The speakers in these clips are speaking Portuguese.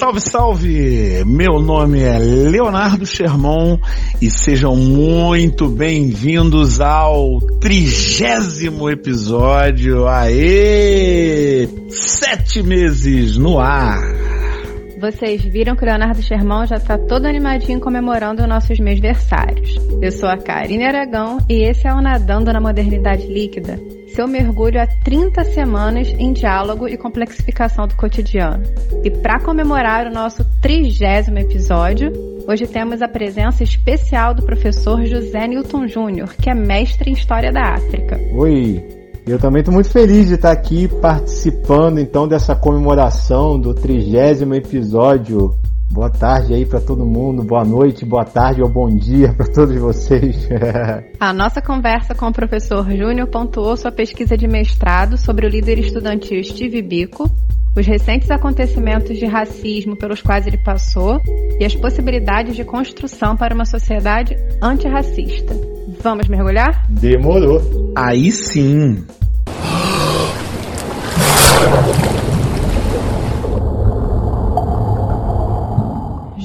Salve, salve! Meu nome é Leonardo Sherman e sejam muito bem-vindos ao trigésimo episódio. Aê! Sete meses no ar! Vocês viram que o Leonardo Sherman já tá todo animadinho comemorando nossos mêsversários. Eu sou a Karine Aragão e esse é o Nadando na Modernidade Líquida, seu mergulho há 30 semanas em diálogo e complexificação do cotidiano. E para comemorar o nosso trigésimo episódio, hoje temos a presença especial do professor José Newton Júnior, que é mestre em História da África. Oi, eu também estou muito feliz de estar aqui participando então dessa comemoração do trigésimo episódio Boa tarde aí para todo mundo, boa noite, boa tarde ou bom dia para todos vocês. A nossa conversa com o professor Júnior pontuou sua pesquisa de mestrado sobre o líder estudantil Steve Biko, os recentes acontecimentos de racismo pelos quais ele passou e as possibilidades de construção para uma sociedade antirracista. Vamos mergulhar? Demorou. Aí sim.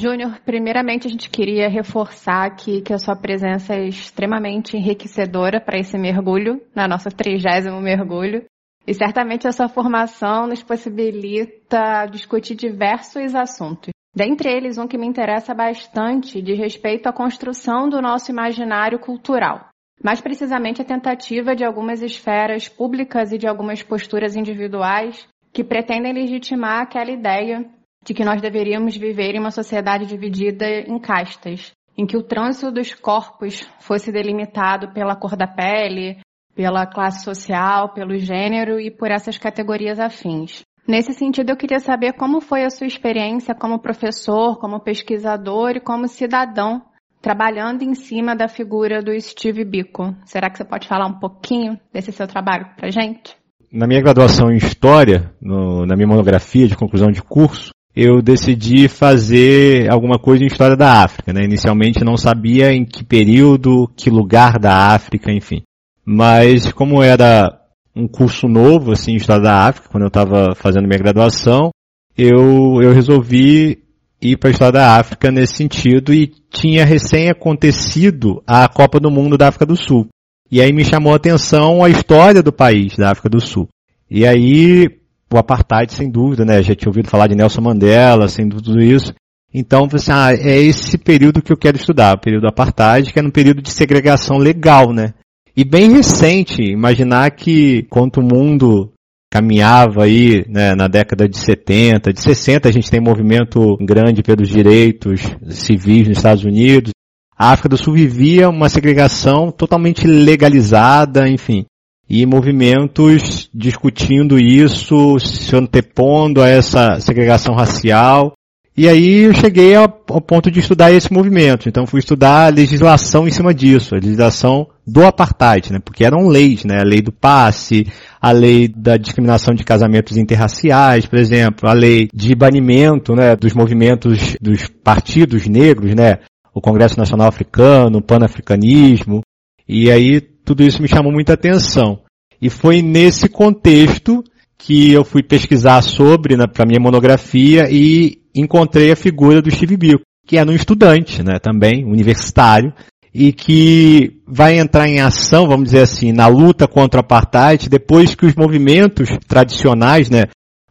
Júnior, primeiramente a gente queria reforçar aqui que a sua presença é extremamente enriquecedora para esse mergulho, na nossa trigésimo mergulho. E certamente a sua formação nos possibilita discutir diversos assuntos. Dentre eles, um que me interessa bastante diz respeito à construção do nosso imaginário cultural. Mais precisamente, a tentativa de algumas esferas públicas e de algumas posturas individuais que pretendem legitimar aquela ideia de que nós deveríamos viver em uma sociedade dividida em castas, em que o trânsito dos corpos fosse delimitado pela cor da pele, pela classe social, pelo gênero e por essas categorias afins. Nesse sentido, eu queria saber como foi a sua experiência como professor, como pesquisador e como cidadão trabalhando em cima da figura do Steve Biko. Será que você pode falar um pouquinho desse seu trabalho para gente? Na minha graduação em História, no, na minha monografia de conclusão de curso, eu decidi fazer alguma coisa em história da África. Né? Inicialmente não sabia em que período, que lugar da África, enfim. Mas como era um curso novo, assim, em história da África, quando eu estava fazendo minha graduação, eu, eu resolvi ir para a história da África nesse sentido e tinha recém acontecido a Copa do Mundo da África do Sul. E aí me chamou a atenção a história do país, da África do Sul. E aí o apartheid, sem dúvida, né? Já tinha ouvido falar de Nelson Mandela, sem tudo isso. Então, assim, ah, é esse período que eu quero estudar, o período do apartheid, que é um período de segregação legal, né? E bem recente, imaginar que quanto o mundo caminhava aí né, na década de 70, de 60 a gente tem movimento grande pelos direitos civis nos Estados Unidos. A África do Sul vivia uma segregação totalmente legalizada, enfim e movimentos discutindo isso, se antepondo a essa segregação racial. E aí eu cheguei ao, ponto de estudar esse movimento. Então fui estudar a legislação em cima disso, a legislação do apartheid, né? Porque eram leis, né? A lei do passe, a lei da discriminação de casamentos interraciais, por exemplo, a lei de banimento, né? Dos movimentos dos partidos negros, né? O Congresso Nacional Africano, o Pan-Africanismo. E aí tudo isso me chamou muita atenção. E foi nesse contexto que eu fui pesquisar sobre né, para minha monografia e encontrei a figura do Steve Biko, que é um estudante, né, também universitário, e que vai entrar em ação, vamos dizer assim, na luta contra o apartheid depois que os movimentos tradicionais, né,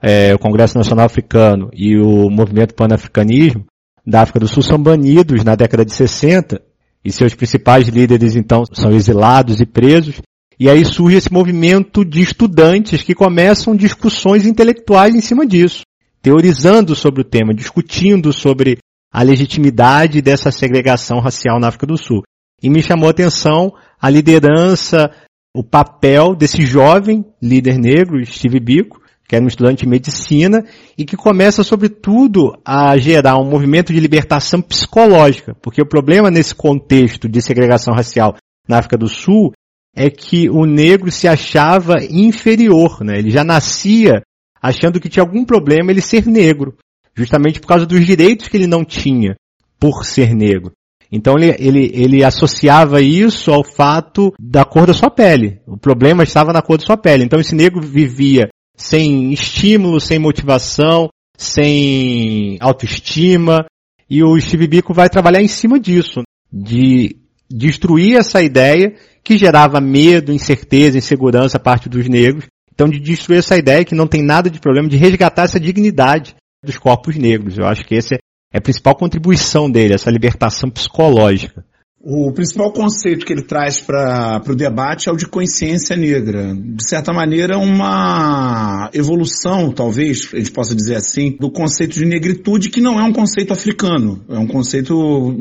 é, o Congresso Nacional Africano e o movimento pan-africanismo da África do Sul são banidos na década de 60 e seus principais líderes então são exilados e presos. E aí surge esse movimento de estudantes que começam discussões intelectuais em cima disso, teorizando sobre o tema, discutindo sobre a legitimidade dessa segregação racial na África do Sul. E me chamou a atenção a liderança, o papel desse jovem líder negro, Steve Biko, que era um estudante de medicina, e que começa, sobretudo, a gerar um movimento de libertação psicológica, porque o problema nesse contexto de segregação racial na África do Sul é que o negro se achava inferior, né? Ele já nascia achando que tinha algum problema ele ser negro, justamente por causa dos direitos que ele não tinha por ser negro. Então ele, ele, ele associava isso ao fato da cor da sua pele. O problema estava na cor da sua pele. Então esse negro vivia sem estímulo, sem motivação, sem autoestima, e o Steve vai trabalhar em cima disso, de destruir essa ideia que gerava medo, incerteza, insegurança a parte dos negros. Então, de destruir essa ideia que não tem nada de problema, de resgatar essa dignidade dos corpos negros. Eu acho que essa é a principal contribuição dele, essa libertação psicológica. O principal conceito que ele traz para o debate é o de consciência negra. De certa maneira, uma evolução, talvez, a gente possa dizer assim, do conceito de negritude, que não é um conceito africano. É um conceito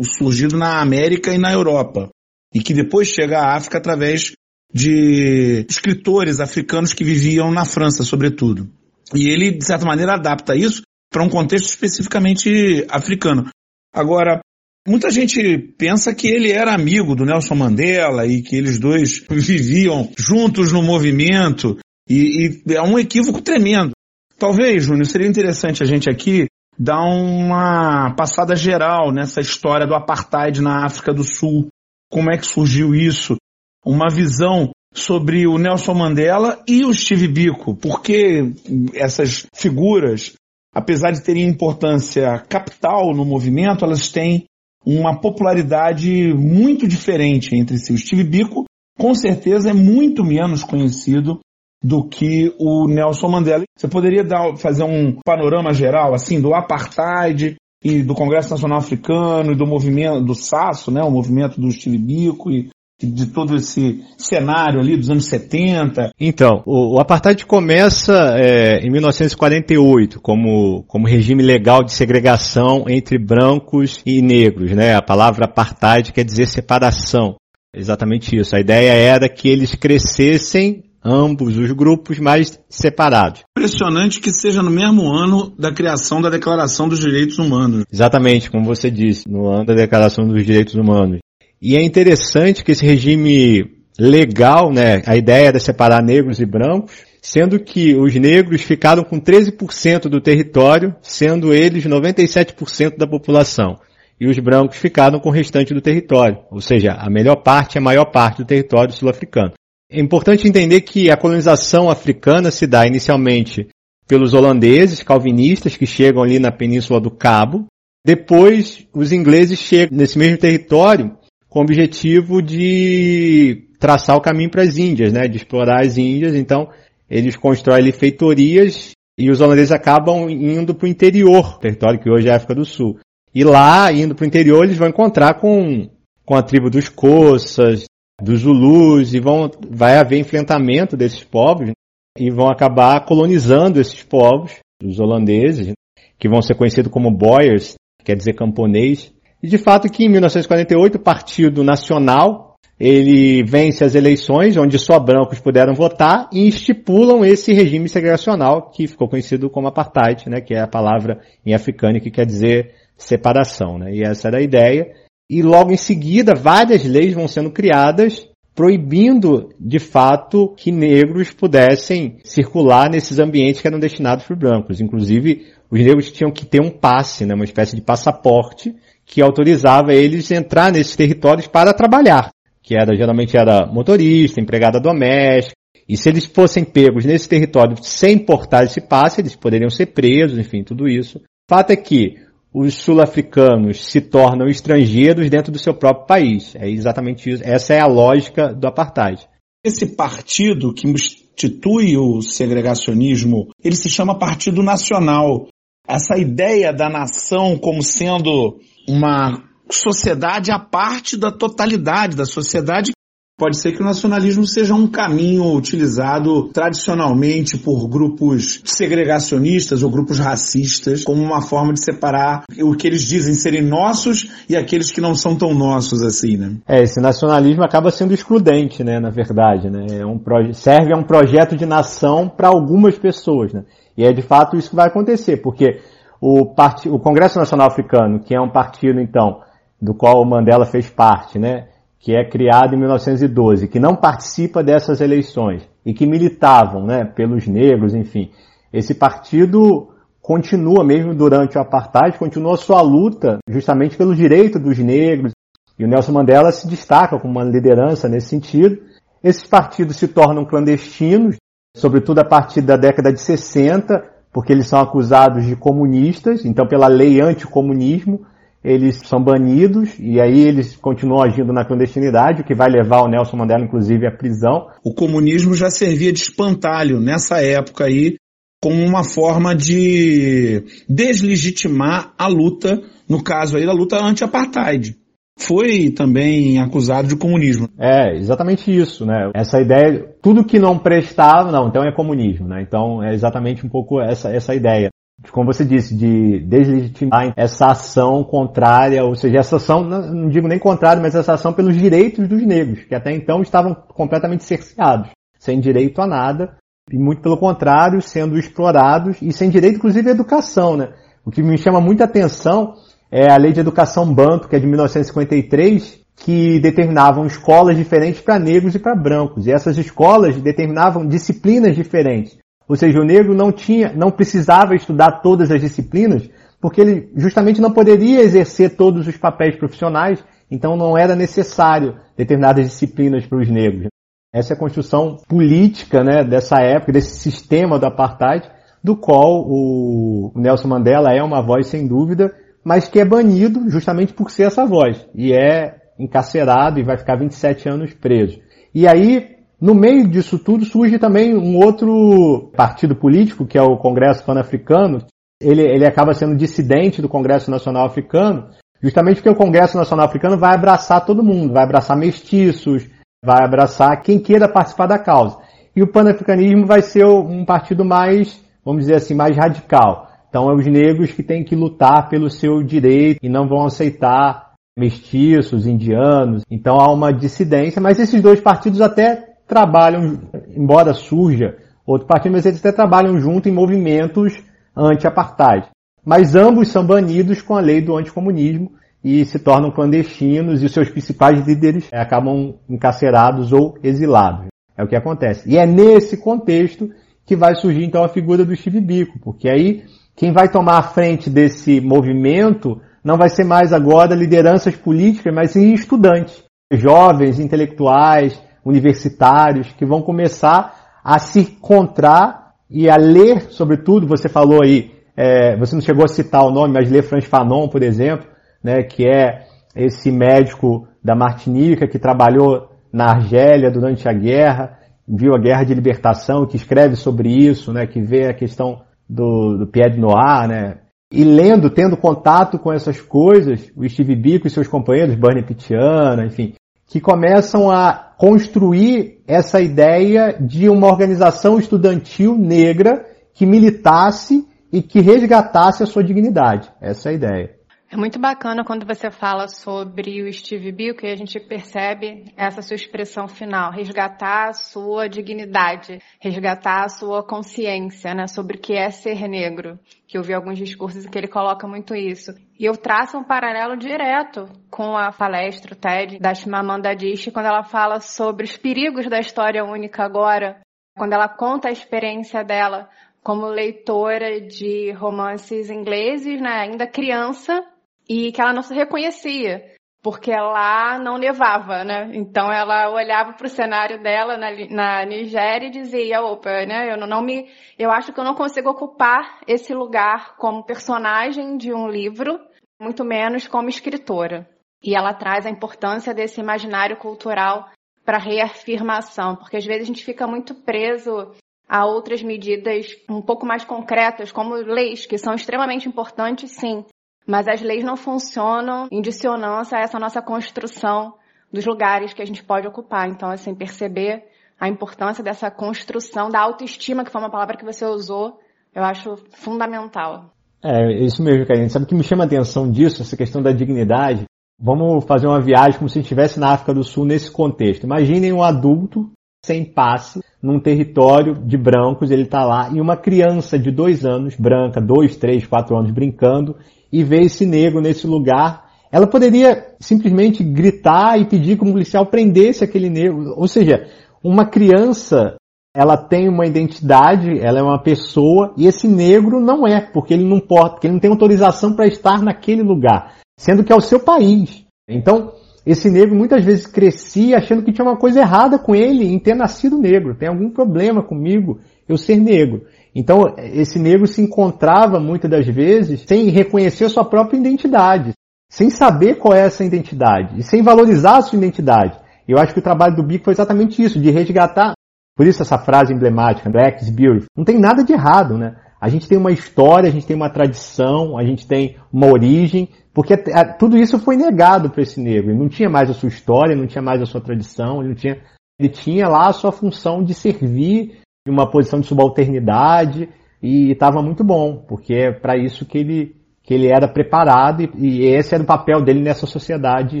surgido na América e na Europa. E que depois chega à África através de escritores africanos que viviam na França, sobretudo. E ele, de certa maneira, adapta isso para um contexto especificamente africano. Agora, Muita gente pensa que ele era amigo do Nelson Mandela e que eles dois viviam juntos no movimento e, e é um equívoco tremendo. Talvez, Júnior, seria interessante a gente aqui dar uma passada geral nessa história do apartheid na África do Sul. Como é que surgiu isso? Uma visão sobre o Nelson Mandela e o Steve Biko. Porque essas figuras, apesar de terem importância capital no movimento, elas têm uma popularidade muito diferente entre si. O Steve Biko, com certeza, é muito menos conhecido do que o Nelson Mandela. Você poderia dar, fazer um panorama geral, assim, do apartheid e do Congresso Nacional Africano e do movimento do SASO, né, o movimento do Steve Biko e de todo esse cenário ali dos anos 70. Então, o, o apartheid começa é, em 1948 como, como regime legal de segregação entre brancos e negros, né? A palavra apartheid quer dizer separação. Exatamente isso. A ideia era que eles crescessem ambos os grupos mais separados. Impressionante que seja no mesmo ano da criação da Declaração dos Direitos Humanos. Exatamente, como você disse, no ano da Declaração dos Direitos Humanos. E é interessante que esse regime legal, né, a ideia era separar negros e brancos, sendo que os negros ficaram com 13% do território, sendo eles 97% da população. E os brancos ficaram com o restante do território, ou seja, a melhor parte, a maior parte do território sul-africano. É importante entender que a colonização africana se dá inicialmente pelos holandeses calvinistas que chegam ali na Península do Cabo. Depois, os ingleses chegam nesse mesmo território com o objetivo de traçar o caminho para as Índias, né, de explorar as Índias. Então, eles constroem ali feitorias e os holandeses acabam indo para o interior, território que hoje é África do Sul. E lá, indo para o interior, eles vão encontrar com, com a tribo dos Coças, dos Zulus, e vão, vai haver enfrentamento desses povos e vão acabar colonizando esses povos, os holandeses, que vão ser conhecidos como Boyers, quer dizer camponês, e de fato que em 1948 o Partido Nacional ele vence as eleições onde só brancos puderam votar e estipulam esse regime segregacional que ficou conhecido como apartheid, né, que é a palavra em africano que quer dizer separação, né? E essa era a ideia. E logo em seguida várias leis vão sendo criadas proibindo de fato que negros pudessem circular nesses ambientes que eram destinados para brancos. Inclusive, os negros tinham que ter um passe, né, uma espécie de passaporte que autorizava eles entrar nesses territórios para trabalhar, que era geralmente era motorista, empregada doméstica. E se eles fossem pegos nesse território sem portar esse passe, eles poderiam ser presos, enfim, tudo isso. Fato é que os sul-africanos se tornam estrangeiros dentro do seu próprio país. É exatamente isso. Essa é a lógica do apartheid. Esse partido que institui o segregacionismo, ele se chama Partido Nacional. Essa ideia da nação como sendo uma sociedade à parte da totalidade da sociedade. Pode ser que o nacionalismo seja um caminho utilizado tradicionalmente por grupos segregacionistas ou grupos racistas como uma forma de separar o que eles dizem serem nossos e aqueles que não são tão nossos assim, né? É, esse nacionalismo acaba sendo excludente, né, na verdade, né? É um serve a um projeto de nação para algumas pessoas, né? E é de fato isso que vai acontecer, porque o, part... o Congresso Nacional Africano, que é um partido, então, do qual o Mandela fez parte, né? Que é criado em 1912, que não participa dessas eleições e que militavam, né? Pelos negros, enfim. Esse partido continua mesmo durante o apartheid, continua sua luta justamente pelo direito dos negros. E o Nelson Mandela se destaca como uma liderança nesse sentido. Esses partidos se tornam clandestinos, sobretudo a partir da década de 60, porque eles são acusados de comunistas, então pela lei anticomunismo, eles são banidos e aí eles continuam agindo na clandestinidade, o que vai levar o Nelson Mandela, inclusive, à prisão. O comunismo já servia de espantalho nessa época aí, como uma forma de deslegitimar a luta, no caso aí da luta anti-apartheid foi também acusado de comunismo. É, exatamente isso, né? Essa ideia, tudo que não prestava, não, então é comunismo, né? Então é exatamente um pouco essa, essa ideia. Como você disse, de deslegitimar essa ação contrária, ou seja, essa ação, não digo nem contrária, mas essa ação pelos direitos dos negros, que até então estavam completamente cerceados, sem direito a nada, e muito pelo contrário, sendo explorados e sem direito, inclusive, à educação, né? O que me chama muita atenção é a Lei de Educação Banto, que é de 1953, que determinavam escolas diferentes para negros e para brancos. E essas escolas determinavam disciplinas diferentes. Ou seja, o negro não tinha, não precisava estudar todas as disciplinas, porque ele justamente não poderia exercer todos os papéis profissionais, então não era necessário determinadas disciplinas para os negros. Essa é a construção política né, dessa época, desse sistema do apartheid, do qual o Nelson Mandela é uma voz sem dúvida, mas que é banido justamente por ser essa voz. E é encarcerado e vai ficar 27 anos preso. E aí, no meio disso tudo, surge também um outro partido político, que é o Congresso Pan-Africano. Ele, ele acaba sendo dissidente do Congresso Nacional Africano, justamente porque o Congresso Nacional Africano vai abraçar todo mundo, vai abraçar mestiços, vai abraçar quem queira participar da causa. E o panafricanismo vai ser um partido mais, vamos dizer assim, mais radical. Então, é os negros que têm que lutar pelo seu direito e não vão aceitar mestiços, indianos. Então, há uma dissidência, mas esses dois partidos até trabalham, embora surja outro partido, mas eles até trabalham junto em movimentos anti-apartheid. Mas ambos são banidos com a lei do anticomunismo e se tornam clandestinos e os seus principais líderes acabam encarcerados ou exilados. É o que acontece. E é nesse contexto que vai surgir então a figura do Steve Biko, porque aí quem vai tomar a frente desse movimento não vai ser mais agora lideranças políticas, mas sim estudantes, jovens, intelectuais, universitários, que vão começar a se encontrar e a ler, sobretudo, você falou aí, é, você não chegou a citar o nome, mas ler Franz Fanon, por exemplo, né, que é esse médico da Martinica que trabalhou na Argélia durante a guerra, viu a guerra de libertação, que escreve sobre isso, né, que vê a questão do, do Pierre Noir, né? E lendo, tendo contato com essas coisas, o Steve Biko e seus companheiros, Bernie Pitiana, enfim, que começam a construir essa ideia de uma organização estudantil negra que militasse e que resgatasse a sua dignidade. Essa é a ideia. É muito bacana quando você fala sobre o Steve Biko que a gente percebe essa sua expressão final, resgatar a sua dignidade, resgatar a sua consciência, né, sobre o que é ser negro. Que eu vi alguns discursos em que ele coloca muito isso. E eu traço um paralelo direto com a palestra TED da Chimamanda Adichie quando ela fala sobre os perigos da história única agora, quando ela conta a experiência dela como leitora de romances ingleses, né, ainda criança, e que ela não se reconhecia, porque lá não nevava, né? Então ela olhava para o cenário dela na, na Nigéria e dizia, opa, né? Eu não, não me, eu acho que eu não consigo ocupar esse lugar como personagem de um livro, muito menos como escritora. E ela traz a importância desse imaginário cultural para reafirmação, porque às vezes a gente fica muito preso a outras medidas um pouco mais concretas, como leis, que são extremamente importantes, sim, mas as leis não funcionam em dissonância a essa nossa construção dos lugares que a gente pode ocupar. Então, assim, perceber a importância dessa construção da autoestima, que foi uma palavra que você usou, eu acho fundamental. É, isso mesmo, Karine. Sabe o que me chama a atenção disso, essa questão da dignidade? Vamos fazer uma viagem como se estivesse na África do Sul nesse contexto. Imaginem um adulto sem passe num território de brancos, ele está lá, e uma criança de dois anos, branca, dois, três, quatro anos, brincando, e vê esse negro nesse lugar, ela poderia simplesmente gritar e pedir que o policial prendesse aquele negro. Ou seja, uma criança, ela tem uma identidade, ela é uma pessoa, e esse negro não é, porque ele não pode, porque ele não tem autorização para estar naquele lugar, sendo que é o seu país. Então, esse negro muitas vezes crescia achando que tinha uma coisa errada com ele em ter nascido negro, tem algum problema comigo eu ser negro. Então, esse negro se encontrava muitas das vezes sem reconhecer sua própria identidade, sem saber qual é essa identidade e sem valorizar a sua identidade. Eu acho que o trabalho do Bico foi exatamente isso, de resgatar. Por isso essa frase emblemática, Black is beautiful. Não tem nada de errado, né? A gente tem uma história, a gente tem uma tradição, a gente tem uma origem, porque tudo isso foi negado para esse negro. Ele não tinha mais a sua história, não tinha mais a sua tradição, ele, não tinha, ele tinha lá a sua função de servir uma posição de subalternidade e estava muito bom, porque é para isso que ele, que ele era preparado e, e, esse era o papel dele nessa sociedade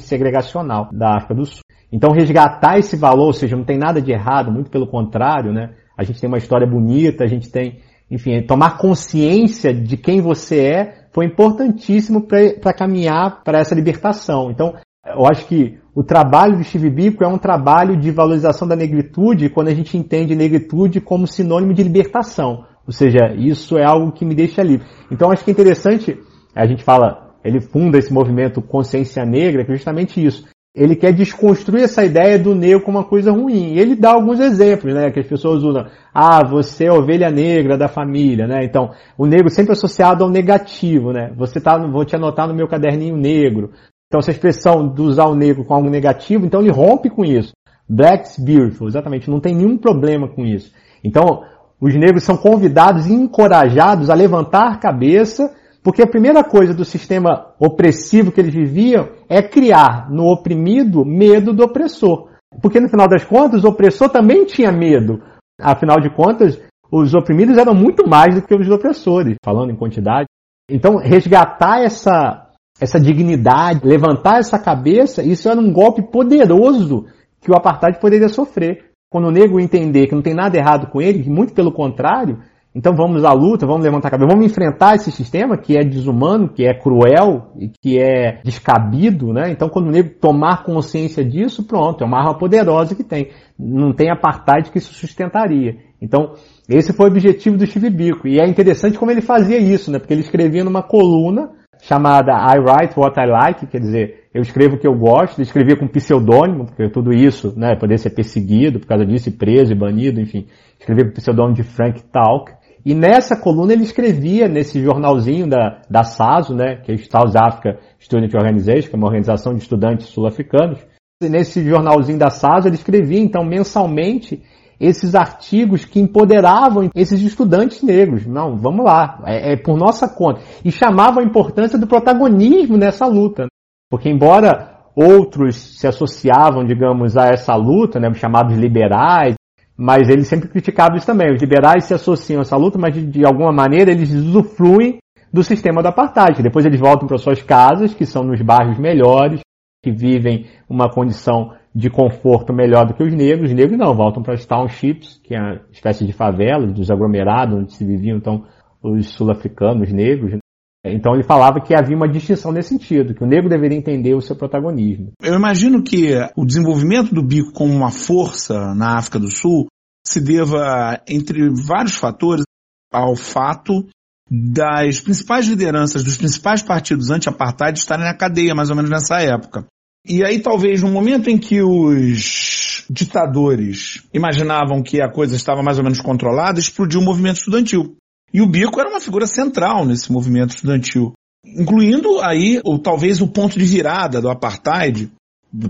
segregacional da África do Sul. Então resgatar esse valor, ou seja, não tem nada de errado, muito pelo contrário, né? A gente tem uma história bonita, a gente tem, enfim, tomar consciência de quem você é foi importantíssimo para caminhar para essa libertação. Então, eu acho que o trabalho do Steve Biko é um trabalho de valorização da negritude quando a gente entende negritude como sinônimo de libertação. Ou seja, isso é algo que me deixa livre. Então, acho que é interessante, a gente fala, ele funda esse movimento Consciência Negra, que é justamente isso ele quer desconstruir essa ideia do negro como uma coisa ruim. Ele dá alguns exemplos, né, que as pessoas usam. Ah, você é ovelha negra da família, né? Então, o negro sempre associado ao negativo, né? Você tá, vou te anotar no meu caderninho negro. Então, essa expressão de usar o negro com algo negativo, então ele rompe com isso. Black's beautiful, exatamente, não tem nenhum problema com isso. Então, os negros são convidados e encorajados a levantar a cabeça porque a primeira coisa do sistema opressivo que eles viviam é criar no oprimido medo do opressor. Porque no final das contas, o opressor também tinha medo. Afinal de contas, os oprimidos eram muito mais do que os opressores, falando em quantidade. Então, resgatar essa, essa dignidade, levantar essa cabeça, isso era um golpe poderoso que o apartheid poderia sofrer. Quando o negro entender que não tem nada errado com ele, muito pelo contrário, então vamos à luta, vamos levantar a cabeça, vamos enfrentar esse sistema que é desumano, que é cruel e que é descabido, né? Então quando o negro tomar consciência disso, pronto, é uma arma poderosa que tem. Não tem apartheid que isso sustentaria. Então esse foi o objetivo do Biko. E é interessante como ele fazia isso, né? Porque ele escrevia numa coluna chamada I Write What I Like, quer dizer, eu escrevo o que eu gosto, escrevia com pseudônimo, porque tudo isso, né, poderia ser perseguido por causa disso, e preso e banido, enfim. Escrevia com o pseudônimo de Frank Talk. E nessa coluna ele escrevia nesse jornalzinho da, da SASO, né, que é South Africa Student Organization, que é uma organização de estudantes sul-africanos. Nesse jornalzinho da SASO ele escrevia então mensalmente esses artigos que empoderavam esses estudantes negros. Não, vamos lá, é, é por nossa conta. E chamava a importância do protagonismo nessa luta. Porque embora outros se associavam, digamos, a essa luta, né, chamados liberais, mas ele sempre criticava isso também. Os liberais se associam a essa luta, mas de, de alguma maneira eles usufruem do sistema da apartheid. Depois eles voltam para suas casas, que são nos bairros melhores, que vivem uma condição de conforto melhor do que os negros. Os negros não, voltam para as townships, que é uma espécie de favelas, dos aglomerados, onde se viviam então os sul-africanos negros. Então ele falava que havia uma distinção nesse sentido, que o negro deveria entender o seu protagonismo. Eu imagino que o desenvolvimento do bico como uma força na África do Sul se deva, entre vários fatores, ao fato das principais lideranças dos principais partidos anti-apartheid estarem na cadeia, mais ou menos nessa época. E aí talvez no momento em que os ditadores imaginavam que a coisa estava mais ou menos controlada, explodiu o movimento estudantil. E o Bico era uma figura central nesse movimento estudantil, incluindo aí, ou talvez o ponto de virada do apartheid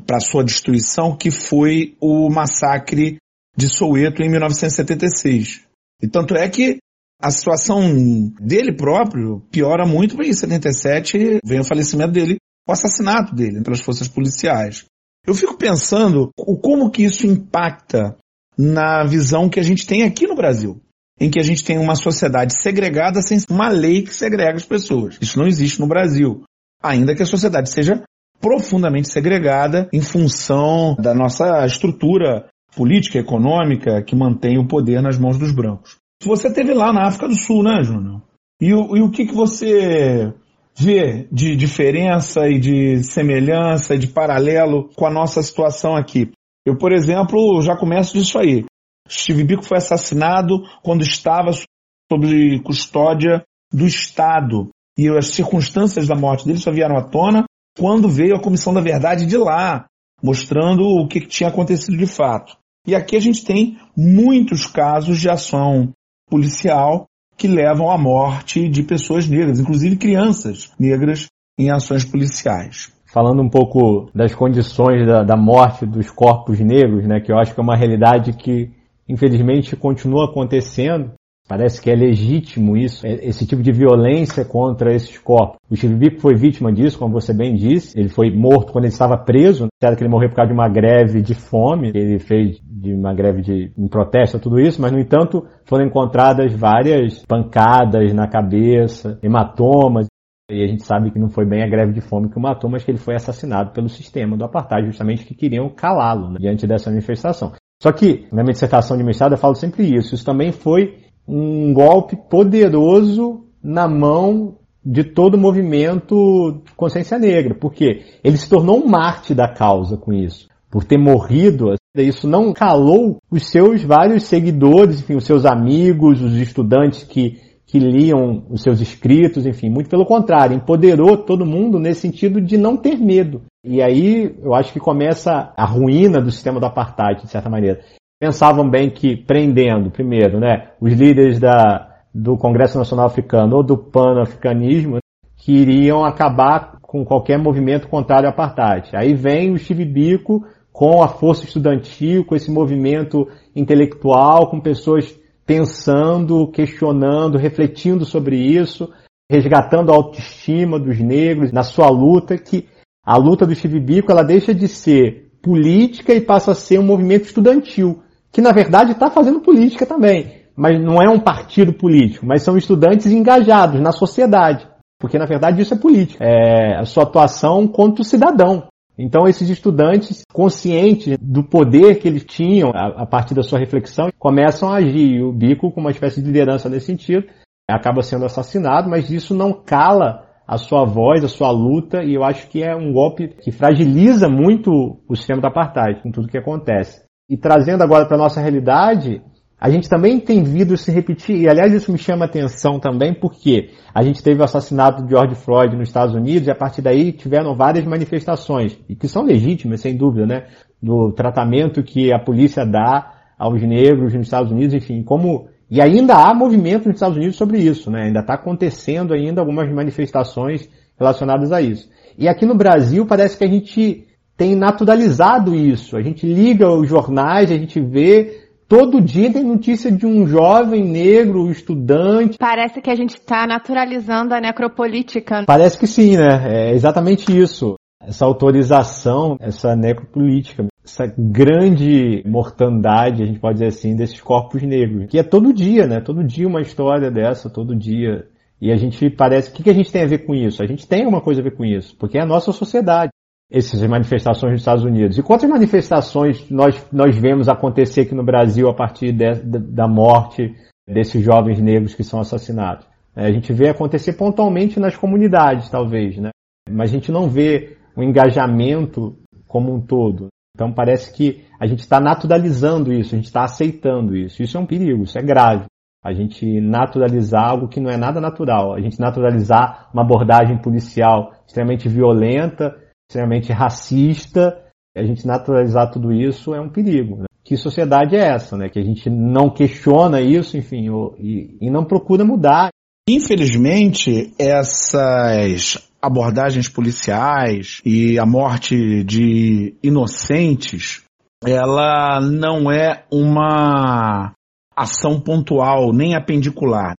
para sua destruição, que foi o massacre de Soweto em 1976. E tanto é que a situação dele próprio piora muito, porque em 77 vem o falecimento dele, o assassinato dele pelas forças policiais. Eu fico pensando o como que isso impacta na visão que a gente tem aqui no Brasil em que a gente tem uma sociedade segregada sem uma lei que segrega as pessoas. Isso não existe no Brasil. Ainda que a sociedade seja profundamente segregada em função da nossa estrutura política, econômica, que mantém o poder nas mãos dos brancos. Você teve lá na África do Sul, né, Júnior? E, o, e o que, que você vê de diferença e de semelhança, de paralelo com a nossa situação aqui? Eu, por exemplo, já começo disso aí. Steve Biko foi assassinado quando estava sob custódia do Estado. E as circunstâncias da morte dele só vieram à tona quando veio a Comissão da Verdade de lá, mostrando o que tinha acontecido de fato. E aqui a gente tem muitos casos de ação policial que levam à morte de pessoas negras, inclusive crianças negras, em ações policiais. Falando um pouco das condições da, da morte dos corpos negros, né, que eu acho que é uma realidade que infelizmente continua acontecendo. Parece que é legítimo isso, é, esse tipo de violência contra esses corpos. O Steve foi vítima disso, como você bem disse. Ele foi morto quando ele estava preso. Certo que ele morreu por causa de uma greve de fome. Ele fez de uma greve de em protesto, tudo isso. Mas, no entanto, foram encontradas várias pancadas na cabeça, hematomas. E a gente sabe que não foi bem a greve de fome que o matou, mas que ele foi assassinado pelo sistema do apartheid, justamente que queriam calá-lo né, diante dessa manifestação. Só que, na minha dissertação de mestrado, eu falo sempre isso. Isso também foi um golpe poderoso na mão de todo o movimento consciência negra, porque ele se tornou um mártir da causa com isso. Por ter morrido, isso não calou os seus vários seguidores, enfim, os seus amigos, os estudantes que, que liam os seus escritos, enfim, muito pelo contrário, empoderou todo mundo nesse sentido de não ter medo. E aí eu acho que começa a ruína do sistema do apartheid, de certa maneira pensavam bem que prendendo, primeiro, né, os líderes da, do Congresso Nacional Africano ou do pan-africanismo, que iriam acabar com qualquer movimento contrário ao apartheid. Aí vem o Steve Biko com a força estudantil, com esse movimento intelectual, com pessoas pensando, questionando, refletindo sobre isso, resgatando a autoestima dos negros na sua luta, que a luta do Steve Biko ela deixa de ser política e passa a ser um movimento estudantil que na verdade está fazendo política também. Mas não é um partido político, mas são estudantes engajados na sociedade. Porque na verdade isso é política. É a sua atuação contra o cidadão. Então esses estudantes, conscientes do poder que eles tinham a, partir da sua reflexão, começam a agir. E o Bico, com uma espécie de liderança nesse sentido, acaba sendo assassinado, mas isso não cala a sua voz, a sua luta, e eu acho que é um golpe que fragiliza muito o sistema da apartheid, com tudo que acontece. E trazendo agora para a nossa realidade, a gente também tem vindo se repetir, e aliás isso me chama atenção também, porque a gente teve o assassinato de George Floyd nos Estados Unidos, e a partir daí tiveram várias manifestações, e que são legítimas, sem dúvida, né? Do tratamento que a polícia dá aos negros nos Estados Unidos, enfim, como. E ainda há movimento nos Estados Unidos sobre isso, né? Ainda está acontecendo ainda algumas manifestações relacionadas a isso. E aqui no Brasil parece que a gente tem naturalizado isso. A gente liga os jornais, a gente vê Todo dia tem notícia de um jovem negro, estudante. Parece que a gente está naturalizando a necropolítica. Parece que sim, né? É exatamente isso. Essa autorização, essa necropolítica, essa grande mortandade, a gente pode dizer assim, desses corpos negros. Que é todo dia, né? Todo dia uma história dessa, todo dia. E a gente parece. O que a gente tem a ver com isso? A gente tem uma coisa a ver com isso, porque é a nossa sociedade essas manifestações nos Estados Unidos. E quantas manifestações nós, nós vemos acontecer aqui no Brasil a partir de, da morte desses jovens negros que são assassinados? É, a gente vê acontecer pontualmente nas comunidades, talvez, né? Mas a gente não vê o engajamento como um todo. Então parece que a gente está naturalizando isso, a gente está aceitando isso. Isso é um perigo, isso é grave. A gente naturalizar algo que não é nada natural. A gente naturalizar uma abordagem policial extremamente violenta, extremamente racista, a gente naturalizar tudo isso é um perigo. Né? Que sociedade é essa, né? Que a gente não questiona isso, enfim, e, e não procura mudar. Infelizmente, essas abordagens policiais e a morte de inocentes, ela não é uma ação pontual nem apendicular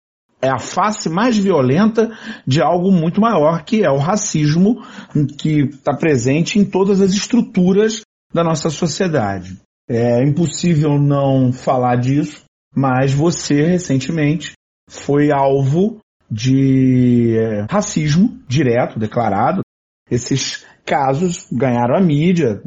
é a face mais violenta de algo muito maior, que é o racismo, que está presente em todas as estruturas da nossa sociedade. É impossível não falar disso, mas você recentemente foi alvo de é, racismo direto, declarado. Esses casos ganharam a mídia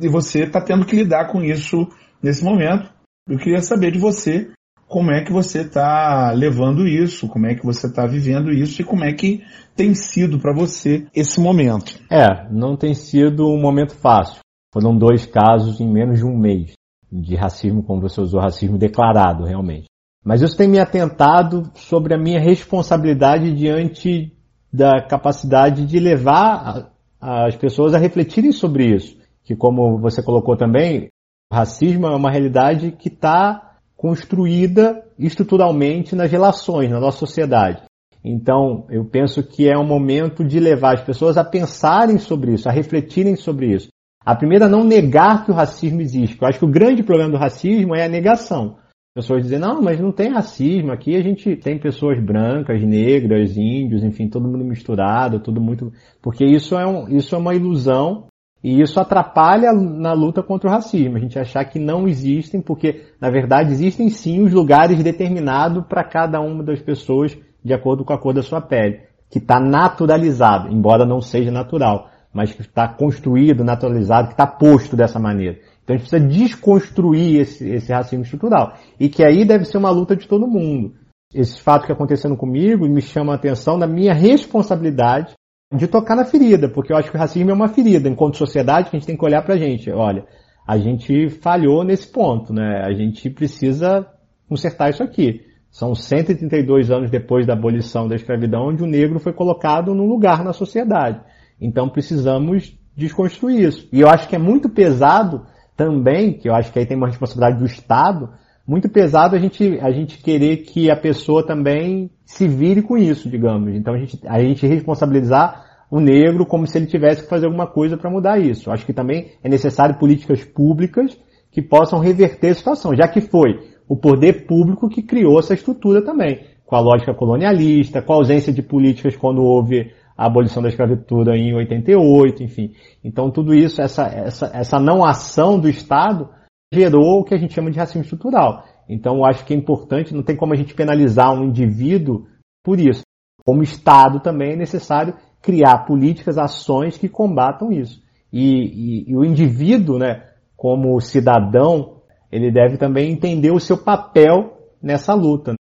e você está tendo que lidar com isso nesse momento. Eu queria saber de você como é que você está levando isso, como é que você está vivendo isso e como é que tem sido para você esse momento. É, não tem sido um momento fácil. Foram dois casos em menos de um mês de racismo, como você usou, racismo declarado realmente. Mas isso tem me atentado sobre a minha responsabilidade diante da capacidade de levar as pessoas a refletirem sobre isso. Que como você colocou também, racismo é uma realidade que está construída estruturalmente nas relações, na nossa sociedade. Então, eu penso que é um momento de levar as pessoas a pensarem sobre isso, a refletirem sobre isso. A primeira, não negar que o racismo existe. Eu acho que o grande problema do racismo é a negação. Pessoas dizem, não, mas não tem racismo. Aqui a gente tem pessoas brancas, negras, índios, enfim, todo mundo misturado, tudo muito. Porque isso é, um, isso é uma ilusão e isso atrapalha na luta contra o racismo. A gente achar que não existem, porque na verdade existem sim os lugares determinados para cada uma das pessoas de acordo com a cor da sua pele, que está naturalizado, embora não seja natural, mas que está construído, naturalizado, que está posto dessa maneira. Então a gente precisa desconstruir esse, esse racismo estrutural. E que aí deve ser uma luta de todo mundo. Esse fato que acontecendo comigo me chama a atenção da minha responsabilidade de tocar na ferida, porque eu acho que o racismo é uma ferida. Enquanto sociedade, que a gente tem que olhar pra gente. Olha, a gente falhou nesse ponto, né? A gente precisa consertar isso aqui. São 132 anos depois da abolição da escravidão, onde o negro foi colocado num lugar na sociedade. Então precisamos desconstruir isso. E eu acho que é muito pesado também, que eu acho que aí tem uma responsabilidade do Estado, muito pesado a gente, a gente querer que a pessoa também se vire com isso, digamos. Então a gente, a gente responsabilizar o negro como se ele tivesse que fazer alguma coisa para mudar isso. Acho que também é necessário políticas públicas que possam reverter a situação, já que foi o poder público que criou essa estrutura também, com a lógica colonialista, com a ausência de políticas quando houve a abolição da escravatura em 88, enfim. Então tudo isso, essa, essa, essa não ação do Estado gerou o que a gente chama de racismo estrutural. Então eu acho que é importante, não tem como a gente penalizar um indivíduo por isso. Como Estado também é necessário criar políticas, ações que combatam isso. E, e, e o indivíduo, né, como cidadão, ele deve também entender o seu papel nessa luta,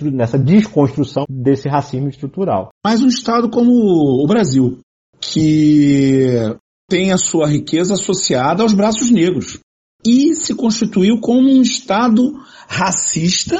nessa desconstrução desse racismo estrutural. Mas um Estado como o Brasil, que tem a sua riqueza associada aos braços negros e se constituiu como um Estado racista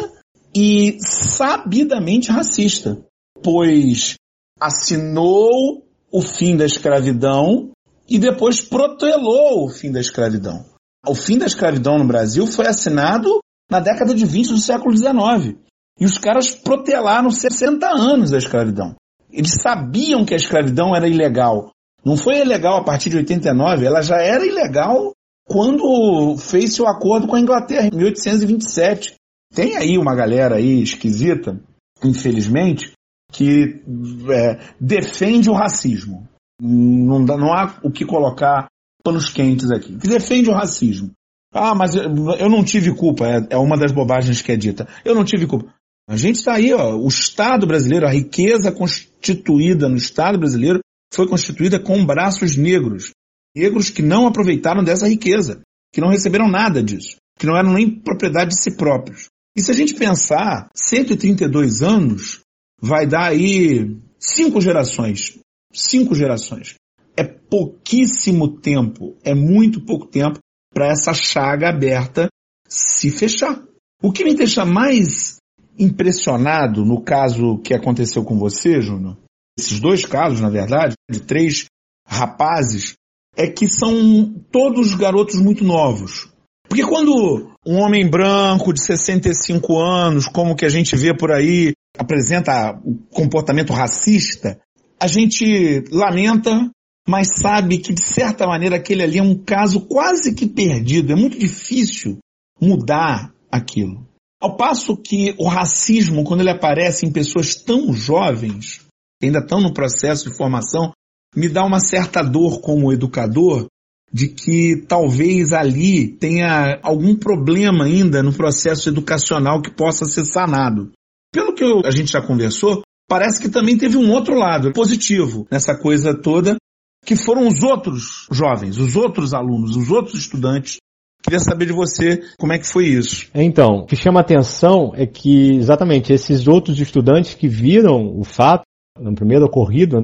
e sabidamente racista, pois assinou o fim da escravidão e depois protelou o fim da escravidão. O fim da escravidão no Brasil foi assinado na década de 20 do século XIX. E os caras protelaram 60 anos da escravidão. Eles sabiam que a escravidão era ilegal. Não foi ilegal a partir de 89, ela já era ilegal quando fez seu acordo com a Inglaterra, em 1827. Tem aí uma galera aí esquisita, infelizmente, que é, defende o racismo. Não, dá, não há o que colocar panos quentes aqui, que defende o racismo. Ah, mas eu não tive culpa, é, é uma das bobagens que é dita. Eu não tive culpa. A gente está aí, ó, o Estado brasileiro, a riqueza constituída no Estado brasileiro foi constituída com braços negros. Negros que não aproveitaram dessa riqueza, que não receberam nada disso, que não eram nem propriedade de si próprios. E se a gente pensar, 132 anos vai dar aí cinco gerações. Cinco gerações é pouquíssimo tempo, é muito pouco tempo para essa chaga aberta se fechar. O que me deixa mais impressionado no caso que aconteceu com você, Júnior, esses dois casos, na verdade, de três rapazes, é que são todos garotos muito novos. Porque quando um homem branco de 65 anos, como que a gente vê por aí, apresenta o comportamento racista, a gente lamenta, mas sabe que de certa maneira aquele ali é um caso quase que perdido. É muito difícil mudar aquilo. Ao passo que o racismo, quando ele aparece em pessoas tão jovens, ainda estão no processo de formação, me dá uma certa dor como educador de que talvez ali tenha algum problema ainda no processo educacional que possa ser sanado. Pelo que a gente já conversou, parece que também teve um outro lado positivo nessa coisa toda, que foram os outros jovens, os outros alunos, os outros estudantes. Queria saber de você como é que foi isso. Então, o que chama atenção é que exatamente esses outros estudantes que viram o fato no primeiro ocorrido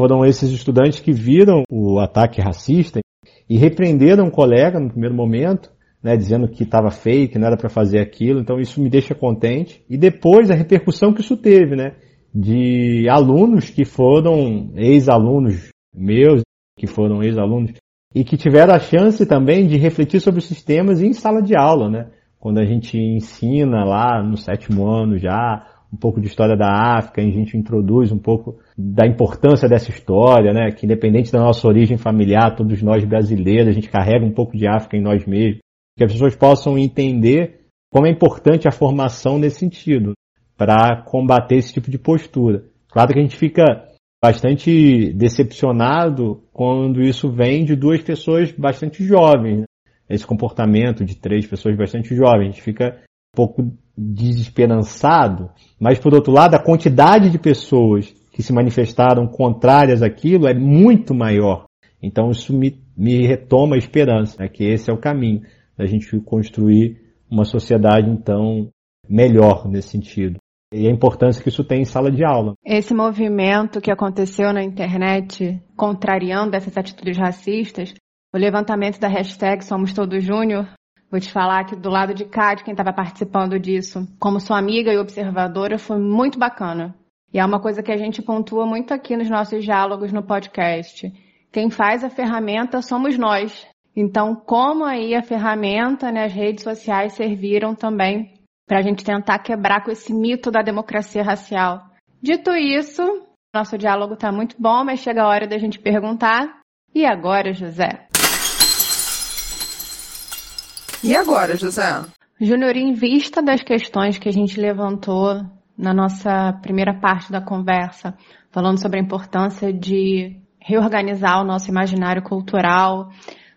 foram esses estudantes que viram o ataque racista e repreenderam o colega no primeiro momento, né, dizendo que estava que não era para fazer aquilo. Então isso me deixa contente. E depois a repercussão que isso teve, né, de alunos que foram ex-alunos meus, que foram ex-alunos, e que tiveram a chance também de refletir sobre os sistemas em sala de aula, né? quando a gente ensina lá no sétimo ano já um pouco de história da África, a gente introduz um pouco da importância dessa história, né? Que independente da nossa origem familiar, todos nós brasileiros, a gente carrega um pouco de África em nós mesmos, que as pessoas possam entender como é importante a formação nesse sentido, para combater esse tipo de postura. Claro que a gente fica bastante decepcionado quando isso vem de duas pessoas bastante jovens. Né? Esse comportamento de três pessoas bastante jovens. A gente fica um pouco desesperançado, mas por outro lado, a quantidade de pessoas que se manifestaram contrárias àquilo é muito maior. Então isso me, me retoma a esperança, né, que esse é o caminho da gente construir uma sociedade então melhor nesse sentido. E a importância que isso tem em sala de aula. Esse movimento que aconteceu na internet, contrariando essas atitudes racistas, o levantamento da hashtag Somos Todos Júnior, vou te falar que do lado de cá, de quem estava participando disso, como sua amiga e observadora, foi muito bacana. E é uma coisa que a gente pontua muito aqui nos nossos diálogos no podcast. Quem faz a ferramenta somos nós. Então, como aí a ferramenta, né, as redes sociais serviram também para a gente tentar quebrar com esse mito da democracia racial. Dito isso, nosso diálogo está muito bom, mas chega a hora da gente perguntar. E agora, José? E agora, José? Júnior, em vista das questões que a gente levantou na nossa primeira parte da conversa, falando sobre a importância de reorganizar o nosso imaginário cultural,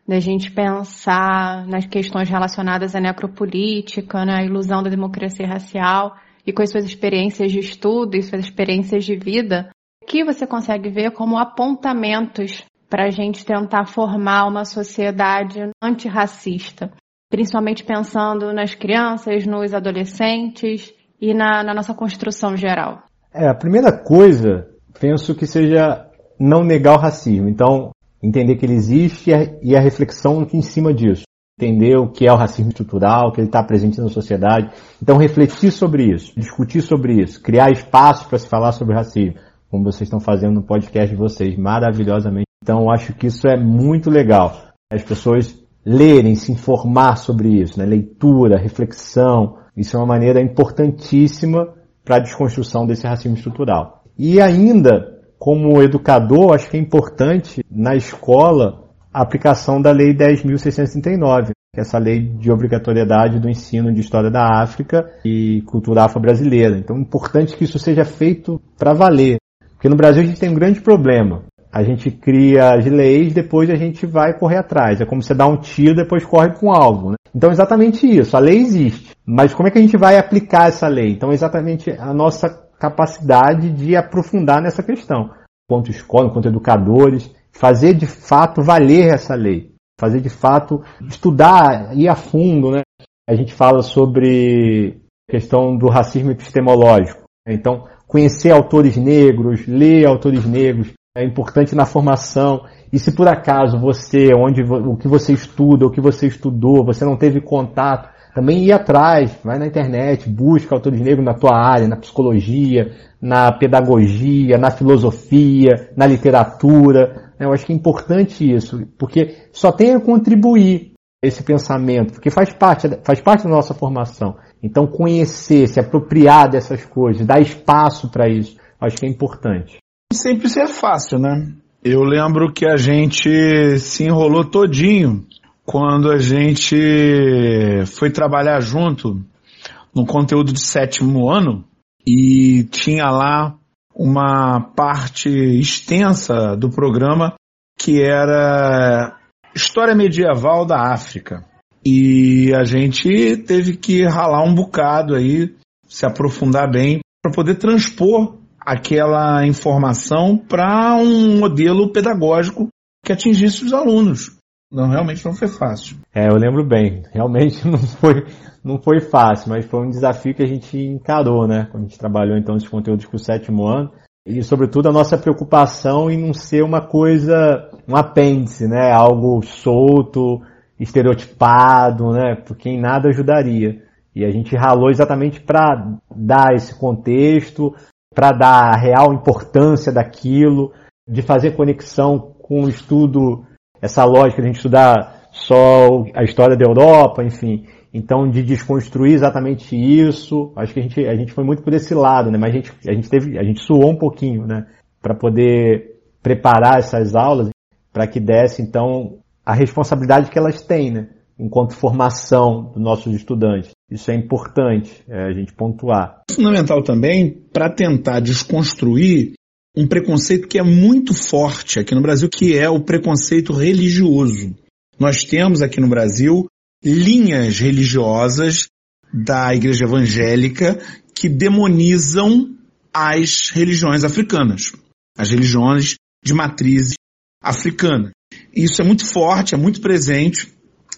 da gente pensar nas questões relacionadas à necropolítica, na ilusão da democracia racial e com as suas experiências de estudo e suas experiências de vida, que você consegue ver como apontamentos para a gente tentar formar uma sociedade antirracista, principalmente pensando nas crianças, nos adolescentes e na, na nossa construção geral? É, a primeira coisa, penso que seja não negar o racismo. Então, entender que ele existe e a, e a reflexão em cima disso. Entender o que é o racismo estrutural, que ele está presente na sociedade. Então, refletir sobre isso, discutir sobre isso, criar espaços para se falar sobre racismo, como vocês estão fazendo no podcast de vocês, maravilhosamente. Então, acho que isso é muito legal. As pessoas lerem, se informar sobre isso, né? leitura, reflexão, isso é uma maneira importantíssima para a desconstrução desse racismo estrutural. E ainda, como educador, acho que é importante na escola a aplicação da Lei 10.639, que é essa lei de obrigatoriedade do ensino de história da África e cultura afro-brasileira. Então é importante que isso seja feito para valer. Porque no Brasil a gente tem um grande problema a gente cria as leis, depois a gente vai correr atrás. É como você dá um tiro, depois corre com alvo. Né? Então, exatamente isso. A lei existe. Mas como é que a gente vai aplicar essa lei? Então, exatamente a nossa capacidade de aprofundar nessa questão. Quanto escola, quanto educadores, fazer de fato valer essa lei. Fazer de fato estudar, ir a fundo. Né? A gente fala sobre questão do racismo epistemológico. Então, conhecer autores negros, ler autores negros, é importante na formação. E se por acaso você, onde o que você estuda, o que você estudou, você não teve contato, também ir atrás, vai na internet, busca autores negros na tua área, na psicologia, na pedagogia, na filosofia, na literatura. Eu acho que é importante isso, porque só tem a contribuir esse pensamento, porque faz parte, faz parte da nossa formação. Então conhecer, se apropriar dessas coisas, dar espaço para isso, acho que é importante sempre ser fácil, né? Eu lembro que a gente se enrolou todinho quando a gente foi trabalhar junto no conteúdo de sétimo ano e tinha lá uma parte extensa do programa que era história medieval da África. E a gente teve que ralar um bocado aí, se aprofundar bem para poder transpor aquela informação para um modelo pedagógico que atingisse os alunos. Não, realmente não foi fácil. É, eu lembro bem. Realmente não foi, não foi fácil, mas foi um desafio que a gente encarou, né? Quando a gente trabalhou então esses conteúdos com o sétimo ano. E sobretudo a nossa preocupação em não ser uma coisa, um apêndice, né? Algo solto, estereotipado, né? Porque em nada ajudaria. E a gente ralou exatamente para dar esse contexto, para dar a real importância daquilo, de fazer conexão com o estudo, essa lógica de a gente estudar só a história da Europa, enfim. Então, de desconstruir exatamente isso, acho que a gente, a gente foi muito por esse lado, né? Mas a gente, a gente teve, a gente suou um pouquinho, né? Para poder preparar essas aulas, para que desse, então, a responsabilidade que elas têm, né? Enquanto formação dos nossos estudantes. Isso é importante é, a gente pontuar. Fundamental também para tentar desconstruir um preconceito que é muito forte aqui no Brasil, que é o preconceito religioso. Nós temos aqui no Brasil linhas religiosas da igreja evangélica que demonizam as religiões africanas, as religiões de matriz africana. Isso é muito forte, é muito presente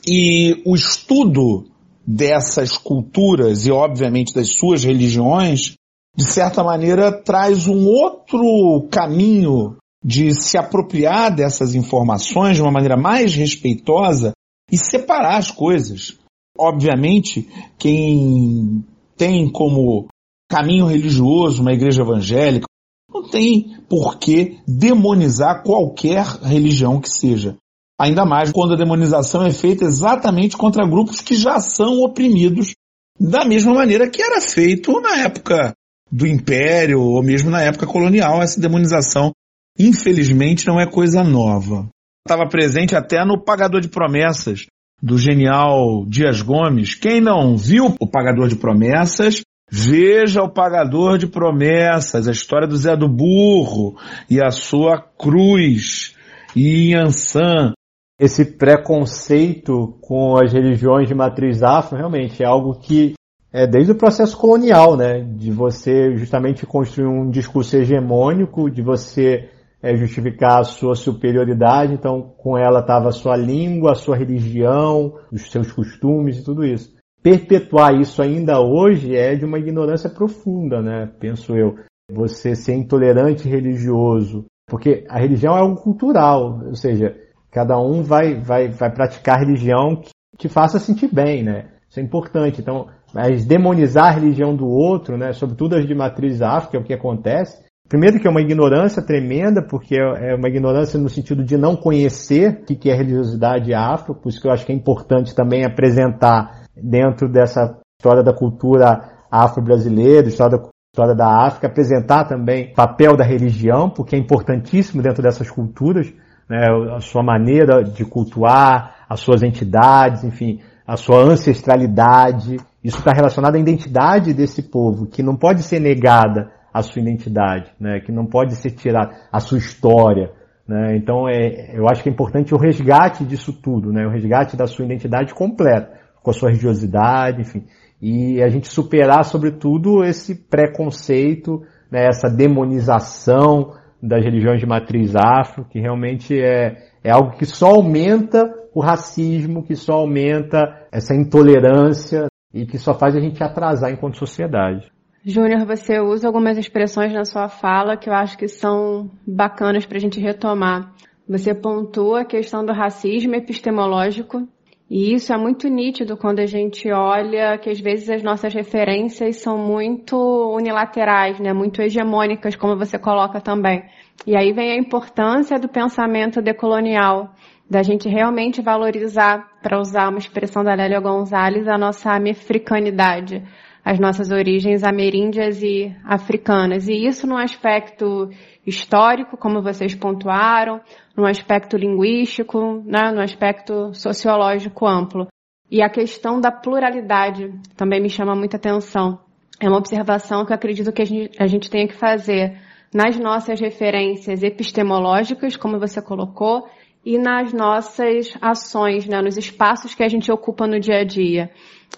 e o estudo dessas culturas e obviamente das suas religiões, de certa maneira traz um outro caminho de se apropriar dessas informações de uma maneira mais respeitosa e separar as coisas. Obviamente, quem tem como caminho religioso uma igreja evangélica não tem por que demonizar qualquer religião que seja. Ainda mais quando a demonização é feita exatamente contra grupos que já são oprimidos, da mesma maneira que era feito na época do Império ou mesmo na época colonial. Essa demonização, infelizmente, não é coisa nova estava presente até no Pagador de Promessas, do genial Dias Gomes. Quem não viu o Pagador de Promessas, veja o Pagador de Promessas, a história do Zé do Burro e a sua cruz e Yansan. Esse preconceito com as religiões de matriz afro realmente é algo que é desde o processo colonial, né? De você justamente construir um discurso hegemônico, de você é, justificar a sua superioridade, então com ela estava a sua língua, a sua religião, os seus costumes e tudo isso. Perpetuar isso ainda hoje é de uma ignorância profunda, né? Penso eu. Você ser intolerante religioso, porque a religião é algo cultural, ou seja, cada um vai, vai, vai praticar religião que, que faça sentir bem, né? Isso é importante. Então, mas demonizar a religião do outro, né, sobretudo as de matriz afro, é o que acontece, Primeiro que é uma ignorância tremenda, porque é, é uma ignorância no sentido de não conhecer o que é religiosidade afro, por isso que eu acho que é importante também apresentar dentro dessa história da cultura afro-brasileira, história da história da África, apresentar também o papel da religião, porque é importantíssimo dentro dessas culturas, né, a sua maneira de cultuar, as suas entidades, enfim, a sua ancestralidade. Isso está relacionado à identidade desse povo, que não pode ser negada a sua identidade, né? que não pode ser tirada a sua história. Né? Então é, eu acho que é importante o resgate disso tudo, né? o resgate da sua identidade completa, com a sua religiosidade, enfim. E a gente superar, sobretudo, esse preconceito, né? essa demonização das religiões de matriz afro, que realmente é, é algo que só aumenta o racismo, que só aumenta essa intolerância e que só faz a gente atrasar enquanto sociedade. Júnior, você usa algumas expressões na sua fala que eu acho que são bacanas para a gente retomar. Você pontua a questão do racismo epistemológico, e isso é muito nítido quando a gente olha que às vezes as nossas referências são muito unilaterais, né? muito hegemônicas, como você coloca também. E aí vem a importância do pensamento decolonial, da gente realmente valorizar, para usar uma expressão da Lélia Gonzalez, a nossa americanidade as nossas origens ameríndias e africanas. E isso no aspecto histórico, como vocês pontuaram, no aspecto linguístico, né, no aspecto sociológico amplo. E a questão da pluralidade também me chama muita atenção. É uma observação que eu acredito que a gente, a gente tenha que fazer nas nossas referências epistemológicas, como você colocou, e nas nossas ações, né, nos espaços que a gente ocupa no dia a dia.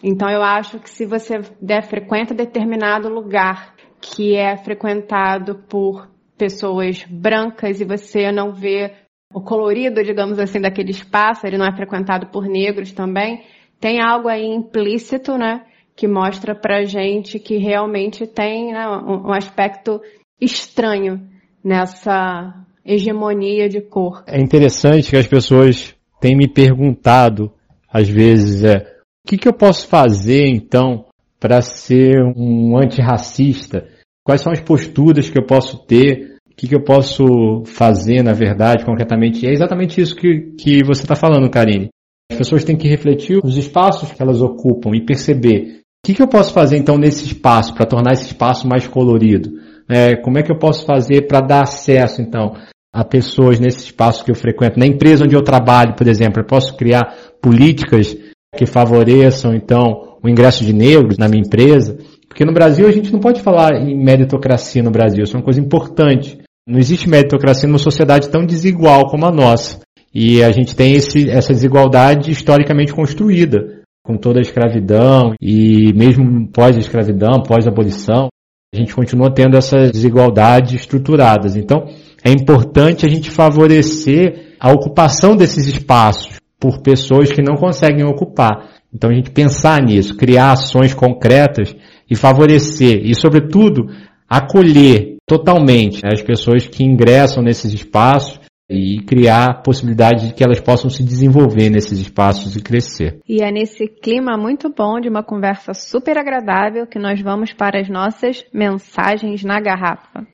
Então eu acho que se você der, frequenta determinado lugar que é frequentado por pessoas brancas e você não vê o colorido, digamos assim, daquele espaço, ele não é frequentado por negros também, tem algo aí implícito, né, que mostra pra gente que realmente tem né, um aspecto estranho nessa hegemonia de cor. É interessante que as pessoas têm me perguntado, às vezes, é, o que, que eu posso fazer então para ser um antirracista? Quais são as posturas que eu posso ter? O que, que eu posso fazer, na verdade, concretamente? E é exatamente isso que, que você está falando, Karine. As pessoas têm que refletir os espaços que elas ocupam e perceber o que, que eu posso fazer então nesse espaço para tornar esse espaço mais colorido. É, como é que eu posso fazer para dar acesso então a pessoas nesse espaço que eu frequento? Na empresa onde eu trabalho, por exemplo, eu posso criar políticas que favoreçam então o ingresso de negros na minha empresa? Porque no Brasil a gente não pode falar em meritocracia no Brasil, isso é uma coisa importante. Não existe meritocracia numa sociedade tão desigual como a nossa. E a gente tem esse, essa desigualdade historicamente construída, com toda a escravidão e mesmo pós-escravidão, pós-abolição, a gente continua tendo essas desigualdades estruturadas. Então, é importante a gente favorecer a ocupação desses espaços por pessoas que não conseguem ocupar. Então, a gente pensar nisso, criar ações concretas e favorecer, e sobretudo, acolher totalmente as pessoas que ingressam nesses espaços e criar possibilidade de que elas possam se desenvolver nesses espaços e crescer. E é nesse clima muito bom de uma conversa super agradável que nós vamos para as nossas mensagens na garrafa.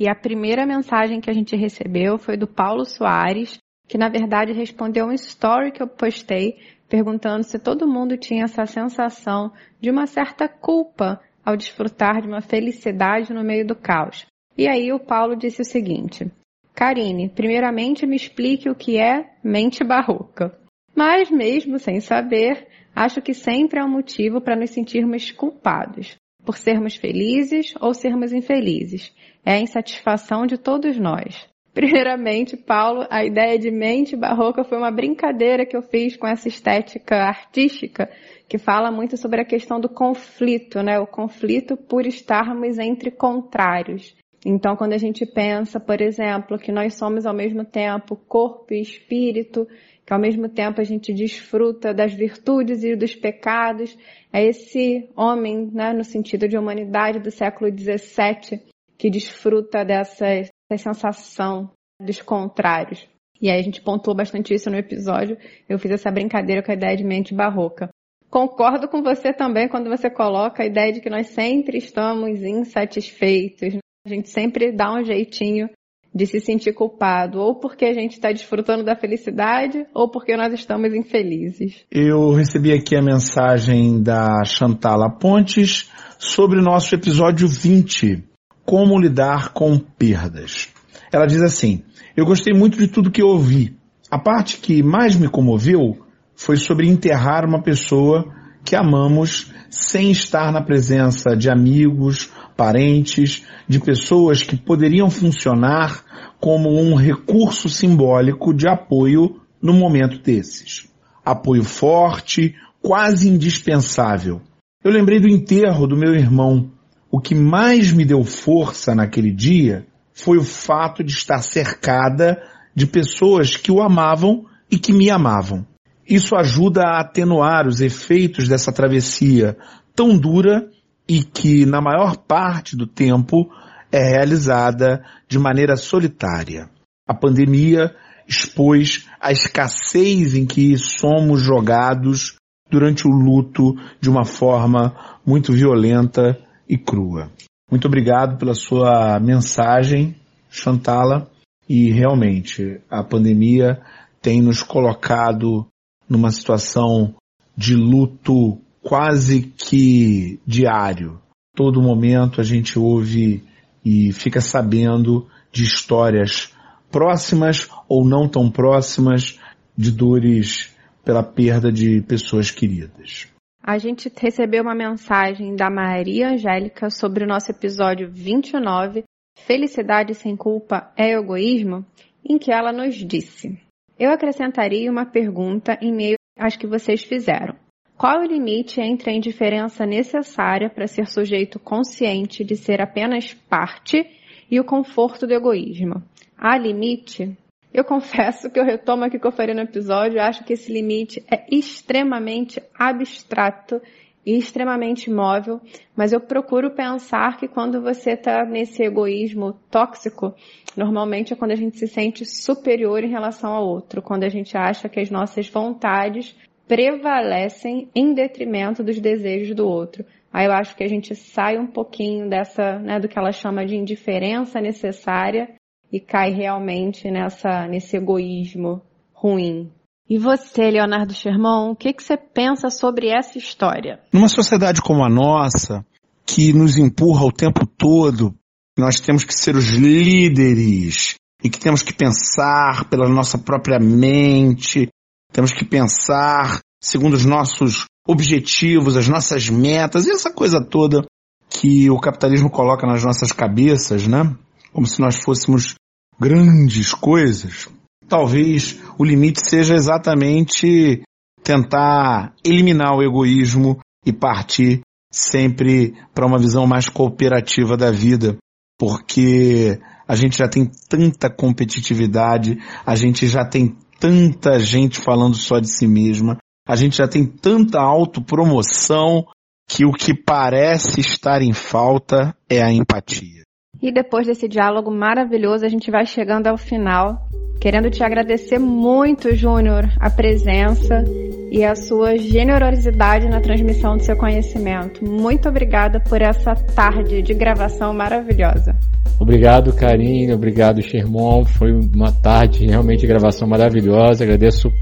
E a primeira mensagem que a gente recebeu foi do Paulo Soares, que na verdade respondeu um story que eu postei perguntando se todo mundo tinha essa sensação de uma certa culpa ao desfrutar de uma felicidade no meio do caos. E aí o Paulo disse o seguinte: Karine, primeiramente me explique o que é mente barroca. Mas mesmo sem saber, acho que sempre há um motivo para nos sentirmos culpados por sermos felizes ou sermos infelizes. É a insatisfação de todos nós. Primeiramente, Paulo, a ideia de mente barroca foi uma brincadeira que eu fiz com essa estética artística que fala muito sobre a questão do conflito, né? O conflito por estarmos entre contrários. Então, quando a gente pensa, por exemplo, que nós somos ao mesmo tempo corpo e espírito, que ao mesmo tempo a gente desfruta das virtudes e dos pecados, é esse homem, né, no sentido de humanidade do século XVII, que desfruta dessa, dessa sensação dos contrários. E aí a gente pontuou bastante isso no episódio. Eu fiz essa brincadeira com a ideia de mente barroca. Concordo com você também quando você coloca a ideia de que nós sempre estamos insatisfeitos, a gente sempre dá um jeitinho de se sentir culpado, ou porque a gente está desfrutando da felicidade, ou porque nós estamos infelizes. Eu recebi aqui a mensagem da Chantala Pontes sobre o nosso episódio 20, Como lidar com perdas. Ela diz assim: Eu gostei muito de tudo que eu ouvi. A parte que mais me comoveu foi sobre enterrar uma pessoa que amamos sem estar na presença de amigos, parentes, de pessoas que poderiam funcionar como um recurso simbólico de apoio no momento desses. Apoio forte, quase indispensável. Eu lembrei do enterro do meu irmão. O que mais me deu força naquele dia foi o fato de estar cercada de pessoas que o amavam e que me amavam. Isso ajuda a atenuar os efeitos dessa travessia tão dura e que, na maior parte do tempo, é realizada de maneira solitária. A pandemia expôs a escassez em que somos jogados durante o luto de uma forma muito violenta e crua. Muito obrigado pela sua mensagem, Chantala, e realmente a pandemia tem nos colocado numa situação de luto quase que diário. Todo momento a gente ouve e fica sabendo de histórias próximas ou não tão próximas de dores pela perda de pessoas queridas. A gente recebeu uma mensagem da Maria Angélica sobre o nosso episódio 29, Felicidade sem culpa é egoísmo, em que ela nos disse: eu acrescentaria uma pergunta em meio às que vocês fizeram. Qual o limite entre a indiferença necessária para ser sujeito consciente de ser apenas parte e o conforto do egoísmo? Há limite? Eu confesso que eu retomo aqui o que eu falei no episódio, acho que esse limite é extremamente abstrato e extremamente móvel, mas eu procuro pensar que quando você está nesse egoísmo tóxico, normalmente é quando a gente se sente superior em relação ao outro, quando a gente acha que as nossas vontades prevalecem em detrimento dos desejos do outro. Aí eu acho que a gente sai um pouquinho dessa, né, do que ela chama de indiferença necessária e cai realmente nessa, nesse egoísmo ruim. E você, Leonardo Sherman, o que, que você pensa sobre essa história? Numa sociedade como a nossa, que nos empurra o tempo todo, nós temos que ser os líderes e que temos que pensar pela nossa própria mente, temos que pensar segundo os nossos objetivos, as nossas metas e essa coisa toda que o capitalismo coloca nas nossas cabeças, né? Como se nós fôssemos grandes coisas talvez o limite seja exatamente tentar eliminar o egoísmo e partir sempre para uma visão mais cooperativa da vida, porque a gente já tem tanta competitividade, a gente já tem tanta gente falando só de si mesma, a gente já tem tanta autopromoção que o que parece estar em falta é a empatia. E depois desse diálogo maravilhoso, a gente vai chegando ao final Querendo te agradecer muito, Júnior, a presença e a sua generosidade na transmissão do seu conhecimento. Muito obrigada por essa tarde de gravação maravilhosa. Obrigado, Karine. Obrigado, Sherman. Foi uma tarde realmente de gravação maravilhosa. Agradeço.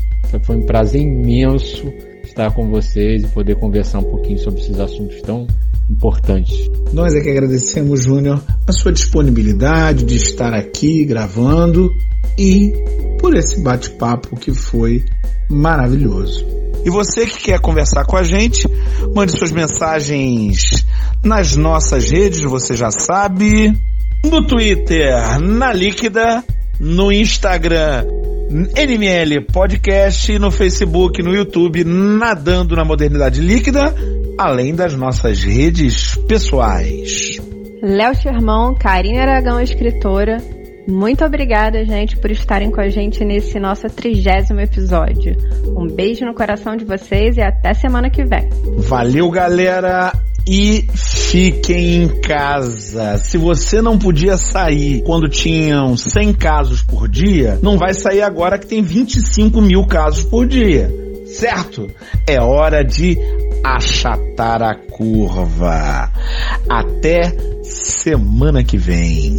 Foi um prazer imenso estar com vocês e poder conversar um pouquinho sobre esses assuntos tão importantes. Nós é que agradecemos, Júnior, a sua disponibilidade de estar aqui gravando e por esse bate-papo que foi maravilhoso. E você que quer conversar com a gente, mande suas mensagens nas nossas redes, você já sabe. No Twitter, na Líquida, no Instagram, NML Podcast, no Facebook, no YouTube, Nadando na Modernidade Líquida, além das nossas redes pessoais. Léo Sherman, Karine Aragão, escritora, muito obrigada, gente, por estarem com a gente nesse nosso trigésimo episódio. Um beijo no coração de vocês e até semana que vem. Valeu, galera! E fiquem em casa. Se você não podia sair quando tinham 100 casos por dia, não vai sair agora que tem 25 mil casos por dia. Certo? É hora de achatar a curva. Até semana que vem.